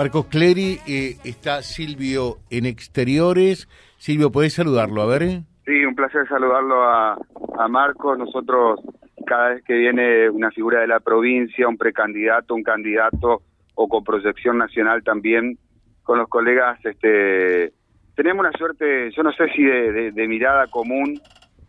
Marcos Clery, eh, está Silvio en exteriores. Silvio, ¿podés saludarlo? A ver. Sí, un placer saludarlo a, Marcos. Nosotros, cada vez que viene una figura de la provincia, un precandidato, un candidato o con proyección nacional también, con los colegas, este, tenemos una suerte, yo no sé si de, mirada común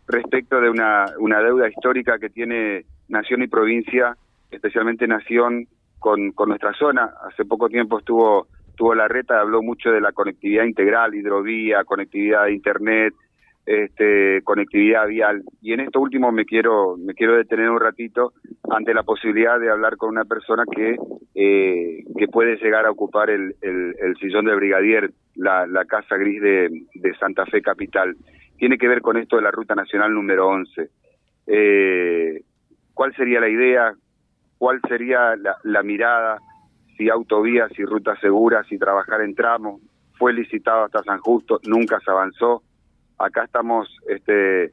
respecto de una deuda histórica que tiene Nación y provincia, especialmente Nación con, con nuestra zona. Hace poco tiempo estuvo, estuvo la reta, habló mucho de la conectividad integral, hidrovía, conectividad de internet, este, conectividad vial. Y en esto último me quiero, me quiero detener un ratito ante la posibilidad de hablar con una persona que, eh, que puede llegar a ocupar el, el, el sillón de brigadier, la, casa gris de, de Santa Fe Capital. Tiene que ver con esto de la Ruta Nacional número 11. Eh, ¿Cuál sería la idea? Cuál sería la, la mirada, si autovías, si rutas seguras, si trabajar en tramos. Fue licitado hasta San Justo, nunca se avanzó. Acá estamos este,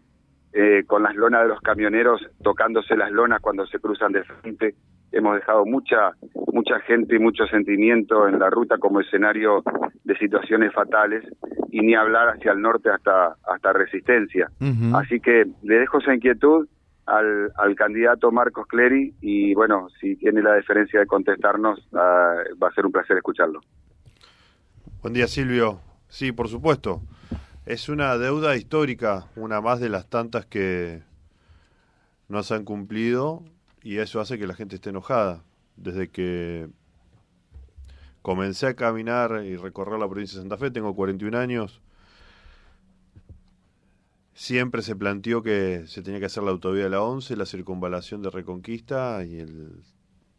eh, con las lonas de los camioneros, tocándose las lonas cuando se cruzan de frente. Hemos dejado mucha mucha gente y mucho sentimiento en la ruta como escenario de situaciones fatales y ni hablar hacia el norte hasta hasta resistencia. Uh -huh. Así que le dejo esa inquietud al, al, candidato Marcos Clery y bueno, si tiene la deferencia de contestarnos, uh, va a ser un placer escucharlo. Buen día Silvio. Sí, por supuesto. Es una deuda histórica, una más de las tantas que no se han cumplido y eso hace que la gente esté enojada. Desde que comencé a caminar y recorrer la provincia de Santa Fe, tengo 41 años, siempre se planteó que se tenía que hacer la autovía de la 11, la circunvalación de Reconquista y el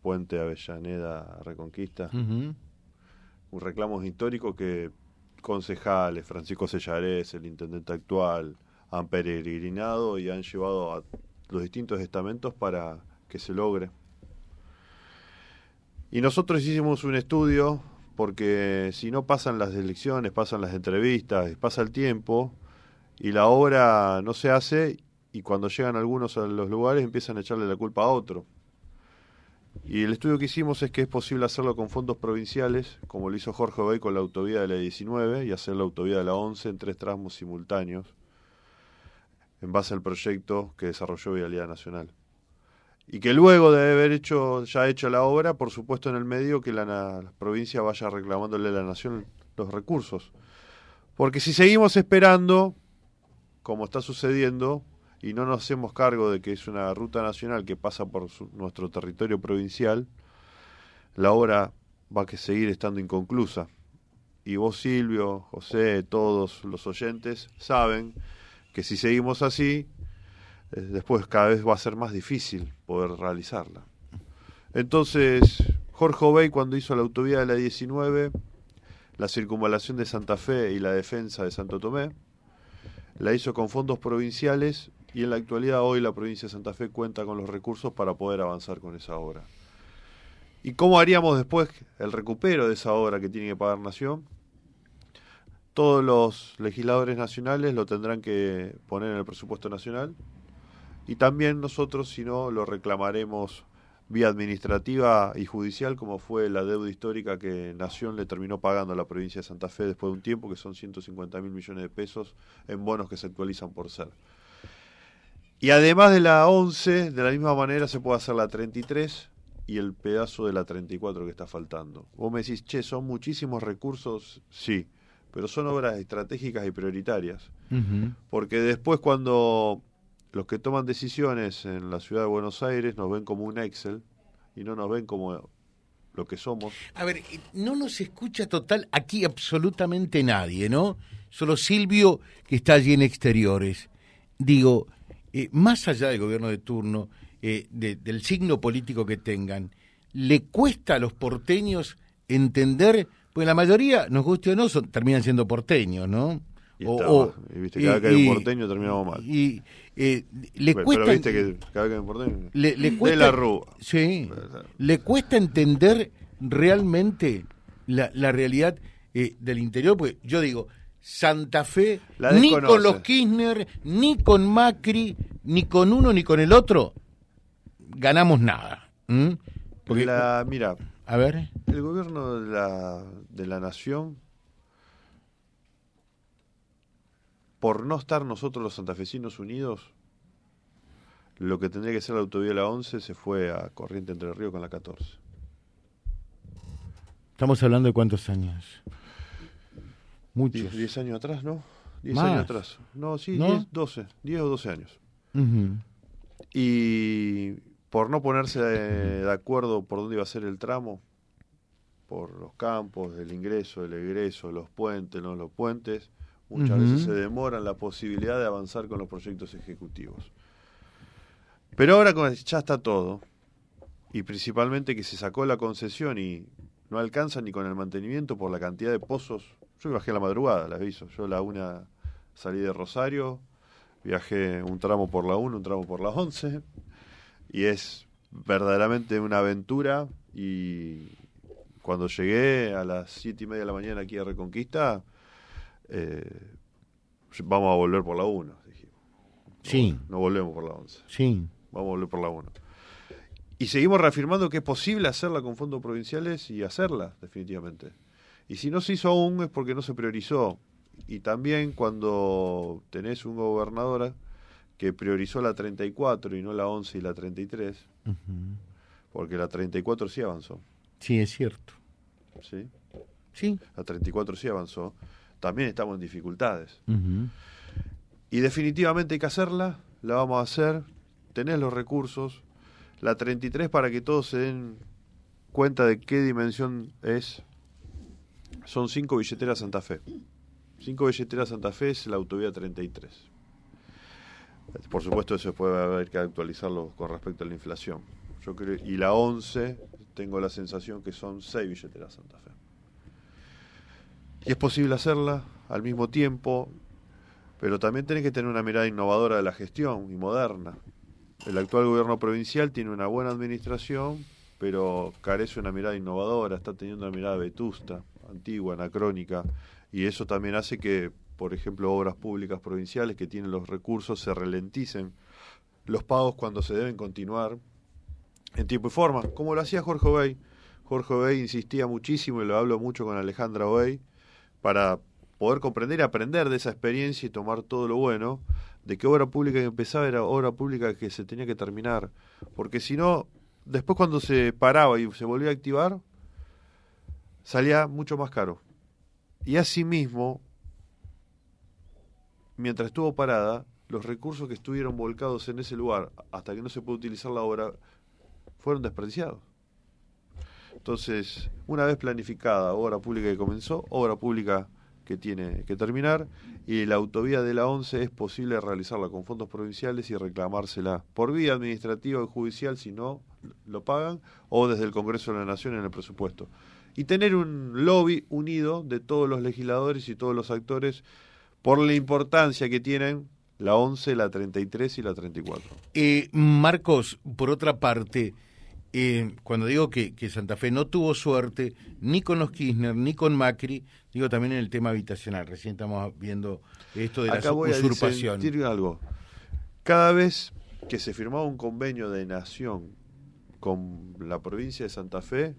puente Avellaneda Reconquista. Uh -huh. Un reclamo histórico que concejales, Francisco Sellarés, el intendente actual, han peregrinado y han llevado a los distintos estamentos para que se logre. Y nosotros hicimos un estudio porque si no pasan las elecciones, pasan las entrevistas, pasa el tiempo, y la obra no se hace y cuando llegan algunos a los lugares empiezan a echarle la culpa a otro. Y el estudio que hicimos es que es posible hacerlo con fondos provinciales, como lo hizo Jorge Obey con la autovía de la 19 y hacer la autovía de la 11 en tres tramos simultáneos, en base al proyecto que desarrolló Vialidad Nacional. Y que luego de haber hecho ya hecho la obra, por supuesto en el medio, que la, la provincia vaya reclamándole a la Nación los recursos. Porque si seguimos esperando, como está sucediendo y no nos hacemos cargo de que es una ruta nacional que pasa por nuestro territorio provincial, la obra va a seguir estando inconclusa. Y vos, Silvio, José, todos los oyentes saben que si seguimos así, eh, después cada vez va a ser más difícil poder realizarla. Entonces, Jorge Obey cuando hizo la autovía de la 19, la circunvalación de Santa Fe y la defensa de Santo Tomé, la hizo con fondos provinciales y en la actualidad hoy la provincia de Santa Fe cuenta con los recursos para poder avanzar con esa obra. ¿Y cómo haríamos después el recupero de esa obra que tiene que pagar Nación? Todos los legisladores nacionales lo tendrán que poner en el presupuesto nacional y también nosotros, si no, lo reclamaremos vía administrativa y judicial, como fue la deuda histórica que Nación le terminó pagando a la provincia de Santa Fe después de un tiempo, que son 150 mil millones de pesos en bonos que se actualizan por ser. Y además de la 11, de la misma manera se puede hacer la 33 y el pedazo de la 34 que está faltando. Vos me decís, che, son muchísimos recursos, sí, pero son obras estratégicas y prioritarias. Uh -huh. Porque después cuando los que toman decisiones en la ciudad de Buenos Aires nos ven como un Excel y no nos ven como lo que somos. A ver, no nos escucha total aquí absolutamente nadie, ¿no? Solo Silvio que está allí en exteriores. Digo, eh, más allá del gobierno de turno, eh, de, del signo político que tengan, ¿le cuesta a los porteños entender? Pues la mayoría, nos guste o no, son, terminan siendo porteños, ¿no? Y, o, o, y viste, cada y, que hay un porteño terminamos mal. Y, eh, le pero, cuesta. Pero viste que cada vez que hay un porteño. Le, le cuesta, de la rúa. Sí. Le cuesta entender realmente la, la realidad eh, del interior, porque yo digo, Santa Fe, ni con los Kirchner, ni con Macri, ni con uno ni con el otro, ganamos nada. ¿Mm? Porque la, mira, A ver. El gobierno de la, de la nación, por no estar nosotros los santafesinos unidos, lo que tendría que ser la autovía de la 11 se fue a Corriente Entre Ríos con la 14. Estamos hablando de cuántos años. Muchos. 10 años atrás, ¿no? 10 Más. años atrás. No, sí, ¿No? 10, 12. 10 o 12 años. Y por no ponerse de, de acuerdo por dónde iba a ser el tramo, por los campos, el ingreso, el egreso, los puentes, no los puentes, muchas veces se demoran la posibilidad de avanzar con los proyectos ejecutivos. Pero ahora ya está todo, y principalmente que se sacó la concesión y no alcanza ni con el mantenimiento por la cantidad de pozos. Yo bajé a la madrugada, les aviso. Yo la una salí de Rosario, viajé un tramo por la 1, un tramo por la 11, y es verdaderamente una aventura. Y cuando llegué a las siete y media de la mañana aquí a Reconquista, eh, vamos a volver por la 1. dijimos. No Sí. vol- No volvemos por la 11. Sí. Vamos a volver por la 1. Y seguimos reafirmando que es posible hacerla con fondos provinciales y hacerla, definitivamente. Y si no se hizo aún es porque no se priorizó. Y también cuando tenés un gobernador que priorizó la 34 y no la 11 y la 33, Ujú. porque la 34 sí avanzó, Sí, es cierto. ¿sí? Sí. La 34 sí avanzó. También estamos en dificultades. Y definitivamente hay que hacerla, la vamos a hacer, tenés los recursos. La 33 para que todos se den cuenta de qué dimensión es, son cinco billeteras Santa Fe. Cinco billeteras Santa Fe es la autovía 33. Por supuesto eso puede haber que actualizarlo con respecto a la inflación. Yo creo, y la 11 tengo la sensación que son seis billeteras Santa Fe. Y es posible hacerla al mismo tiempo, pero también tenés que tener una mirada innovadora de la gestión y moderna. El actual gobierno provincial tiene una buena administración, pero carece de una mirada innovadora, está teniendo una mirada vetusta, antigua, anacrónica, y eso también hace que, por ejemplo, obras públicas provinciales que tienen los recursos se ralenticen los pagos cuando se deben continuar en tiempo y forma, como lo hacía Jorge Obey. Jorge Obey insistía muchísimo, y lo hablo mucho con Alejandra Obey, para poder comprender y aprender de esa experiencia y tomar todo lo bueno, de que obra pública que empezaba era obra pública que se tenía que terminar, porque si no, después cuando se paraba y se volvía a activar, salía mucho más caro. Y asimismo, mientras estuvo parada, los recursos que estuvieron volcados en ese lugar hasta que no se pudo utilizar la obra fueron desperdiciados. Entonces, una vez planificada, obra pública que comenzó, obra pública que tiene que terminar, y la autovía de la 11 es posible realizarla con fondos provinciales y reclamársela por vía administrativa o judicial si no lo pagan, o desde el Congreso de la Nación en el presupuesto. Y tener un lobby unido de todos los legisladores y todos los actores por la importancia que tienen la 11, la 33 y la 34. Eh, Marcos, por otra parte, eh, cuando digo que, que Santa Fe no tuvo suerte ni con los Kirchner ni con Macri, digo también en el tema habitacional. Recién estamos viendo esto de Acá la voy usurpación. algo. Cada vez que se firmaba un convenio de nación con la provincia de Santa Fe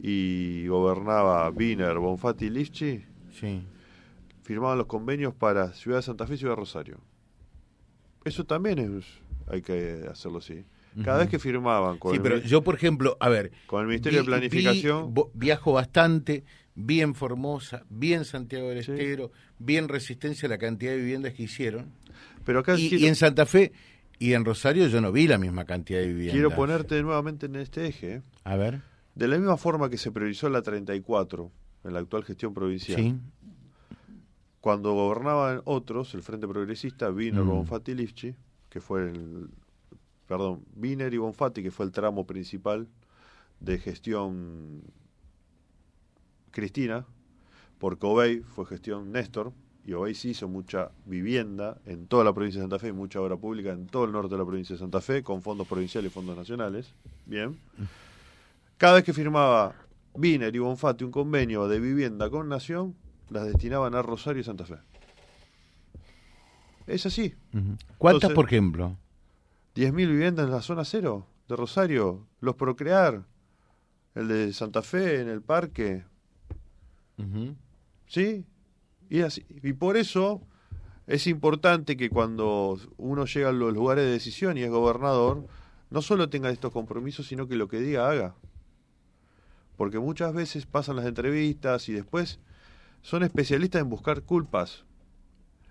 y gobernaba Wiener, Bonfatti y Lifchi, Sí. firmaban los convenios para Ciudad de Santa Fe y Ciudad de Rosario. Eso también es, hay que hacerlo así. Cada vez que firmaban con, Sí, el, pero yo, por ejemplo, a ver, con el Ministerio vi- de Planificación, vi- viajo bastante, bien Formosa, bien Santiago del Sí. Estero, bien Resistencia, la cantidad de viviendas que hicieron. pero acá Y, quiero, y en Santa Fe y en Rosario yo no vi la misma cantidad de viviendas. quiero ponerte nuevamente en este eje. ¿eh? A ver, De la misma forma que se priorizó la 34 en la actual gestión provincial, sí. cuando gobernaban otros, el Frente Progresista, Wiener, Mm. Y Lifchi, que fue el. Perdón, Wiener y Bonfatti, que fue el tramo principal de gestión Cristina, porque Obey fue gestión Néstor, y Obey sí hizo mucha vivienda en toda la provincia de Santa Fe y mucha obra pública en todo el norte de la provincia de Santa Fe, con fondos provinciales y fondos nacionales. Bien. Cada vez que firmaba Wiener y Bonfatti un convenio de vivienda con Nación, las destinaban a Rosario y Santa Fe. Es así. ¿Cuántas, Entonces- por ejemplo? 10.000 viviendas en la zona cero de Rosario, los Procrear, el de Santa Fe en el parque. ¿Sí? Y, así, y por eso es importante que cuando uno llega a los lugares de decisión y es gobernador, no solo tenga estos compromisos, sino que lo que diga haga. Porque muchas veces pasan las entrevistas y después son especialistas en buscar culpas.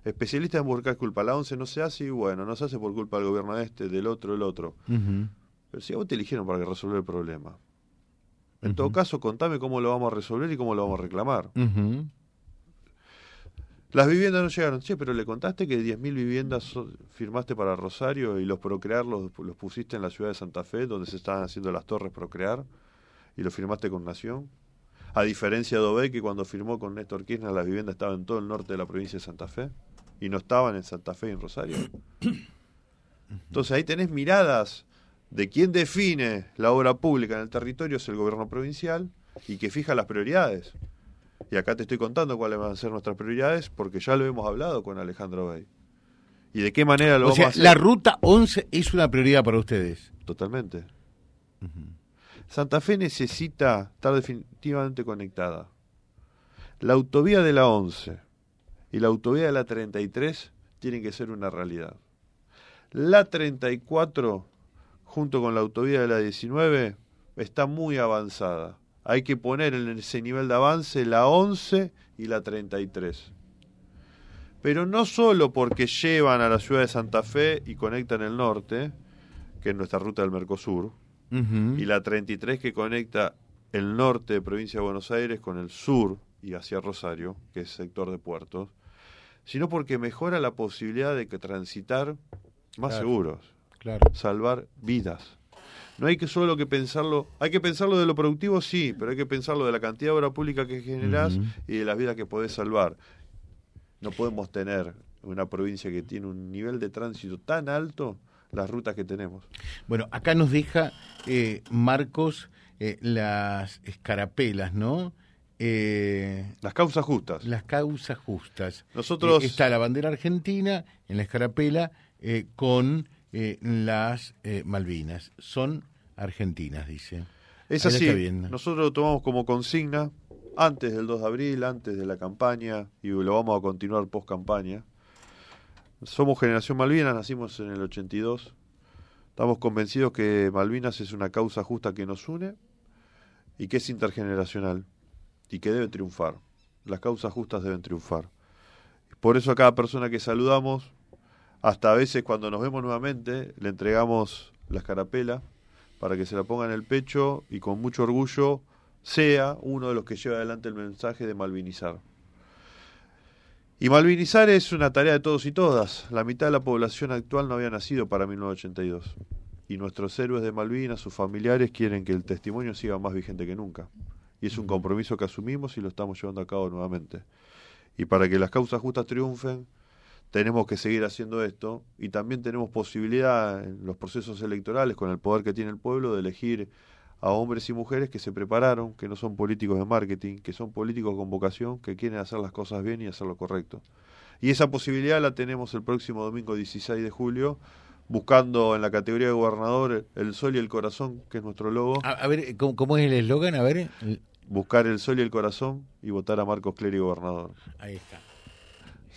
Especialistas en buscar culpas. La ONCE no se hace y bueno, no se hace por culpa del gobierno este, del otro, el otro. Pero si a vos te eligieron para resolver el problema. En todo caso, contame cómo lo vamos a resolver y cómo lo vamos a reclamar. Las viviendas no llegaron. Che, pero le contaste que 10.000 viviendas firmaste para Rosario y los Procrear los, los, pusiste en la ciudad de Santa Fe, donde se estaban haciendo las torres Procrear, y lo firmaste con Nación. A diferencia de Obey, que cuando firmó con Néstor Kirchner, las viviendas estaban en todo el norte de la provincia de Santa Fe y no estaban en Santa Fe y en Rosario. Entonces ahí tenés miradas de quién define la obra pública en el territorio, es el gobierno provincial y que fija las prioridades. Y acá te estoy contando cuáles van a ser nuestras prioridades porque ya lo hemos hablado con Alejandro Bay. ¿Y de qué manera lo vamos a hacer? La ruta 11 es una prioridad para ustedes. Totalmente. Santa Fe necesita estar definitivamente conectada. La autovía de la 11 y la autovía de la 33 tienen que ser una realidad. La 34, junto con la autovía de la 19, está muy avanzada. Hay que poner en ese nivel de avance la 11 y la 33. Pero no solo porque llevan a la ciudad de Santa Fe y conectan el norte, que es nuestra ruta del Mercosur, y la 33 que conecta el norte de provincia de Buenos Aires con el sur y hacia Rosario, que es sector de puertos, sino porque mejora la posibilidad de que transitar más seguros, salvar vidas. No hay que solo que pensarlo, hay que pensarlo de lo productivo, sí, pero hay que pensarlo de la cantidad de obra pública que generás y de las vidas que podés salvar. No podemos tener una provincia que tiene un nivel de tránsito tan alto las rutas que tenemos. Bueno, acá nos deja eh, Marcos eh, las escarapelas, ¿no? Eh, las causas justas. Las causas justas. Nosotros está la bandera argentina en la escarapela con las Malvinas. Son argentinas, dice. Es así. Nosotros lo tomamos como consigna antes del 2 de abril, antes de la campaña y lo vamos a continuar post campaña. Somos Generación Malvinas, nacimos en el 82. Estamos convencidos que Malvinas es una causa justa que nos une y que es intergeneracional y que debe triunfar. Las causas justas deben triunfar. Por eso a cada persona que saludamos, hasta a veces cuando nos vemos nuevamente, le entregamos la escarapela para que se la ponga en el pecho y con mucho orgullo sea uno de los que lleva adelante el mensaje de malvinizar. Y malvinizar es una tarea de todos y todas. La mitad de la población actual no había nacido para 1982. Y nuestros héroes de Malvinas, sus familiares, quieren que el testimonio siga más vigente que nunca. Y es un compromiso que asumimos y lo estamos llevando a cabo nuevamente. Y para que las causas justas triunfen, tenemos que seguir haciendo esto. Y también tenemos posibilidad en los procesos electorales, con el poder que tiene el pueblo, de elegir a hombres y mujeres que se prepararon, que no son políticos de marketing, que son políticos con vocación, que quieren hacer las cosas bien y hacer lo correcto. Y esa posibilidad la tenemos el próximo domingo 16 de julio, buscando en la categoría de gobernador el sol y el corazón, que es nuestro logo. A, ver, ¿cómo, es el eslogan? A ver. Buscar el sol y el corazón y votar a Marcos Clery gobernador. Ahí está.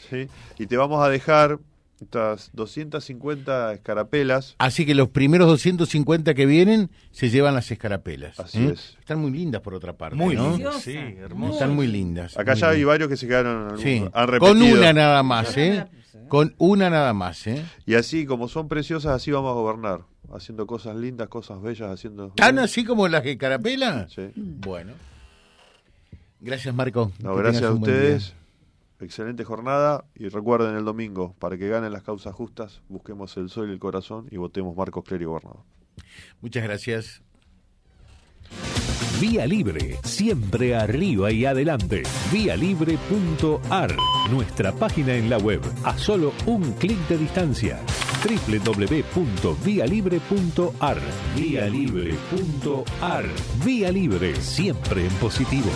¿Sí? Y te vamos a dejar estas 250 escarapelas. Así que los primeros 250 que vienen se llevan las escarapelas. Así ¿eh? es. Están muy lindas por otra parte. Muy ¿no? lindas. Sí, hermosas. Están muy lindas. Acá ya hay varios que se quedaron. Sí. Han repetido. Con una nada más, ¿eh? Con una nada más, ¿eh? Y así, como son preciosas, así vamos a gobernar. Haciendo cosas lindas, cosas bellas, haciendo. ¿Tan así como las escarapelas? Sí. Bueno. Gracias, Marco. No, gracias a ustedes. Excelente jornada y recuerden el domingo, para que ganen las causas justas, busquemos el sol y el corazón y votemos Marcos Clery gobernador. Muchas gracias. Vía Libre, siempre arriba y adelante. Vialibre.ar, nuestra página en la web, a solo un clic de distancia. www.vialibre.ar, vialibre.ar. Vía Libre, siempre en positivo.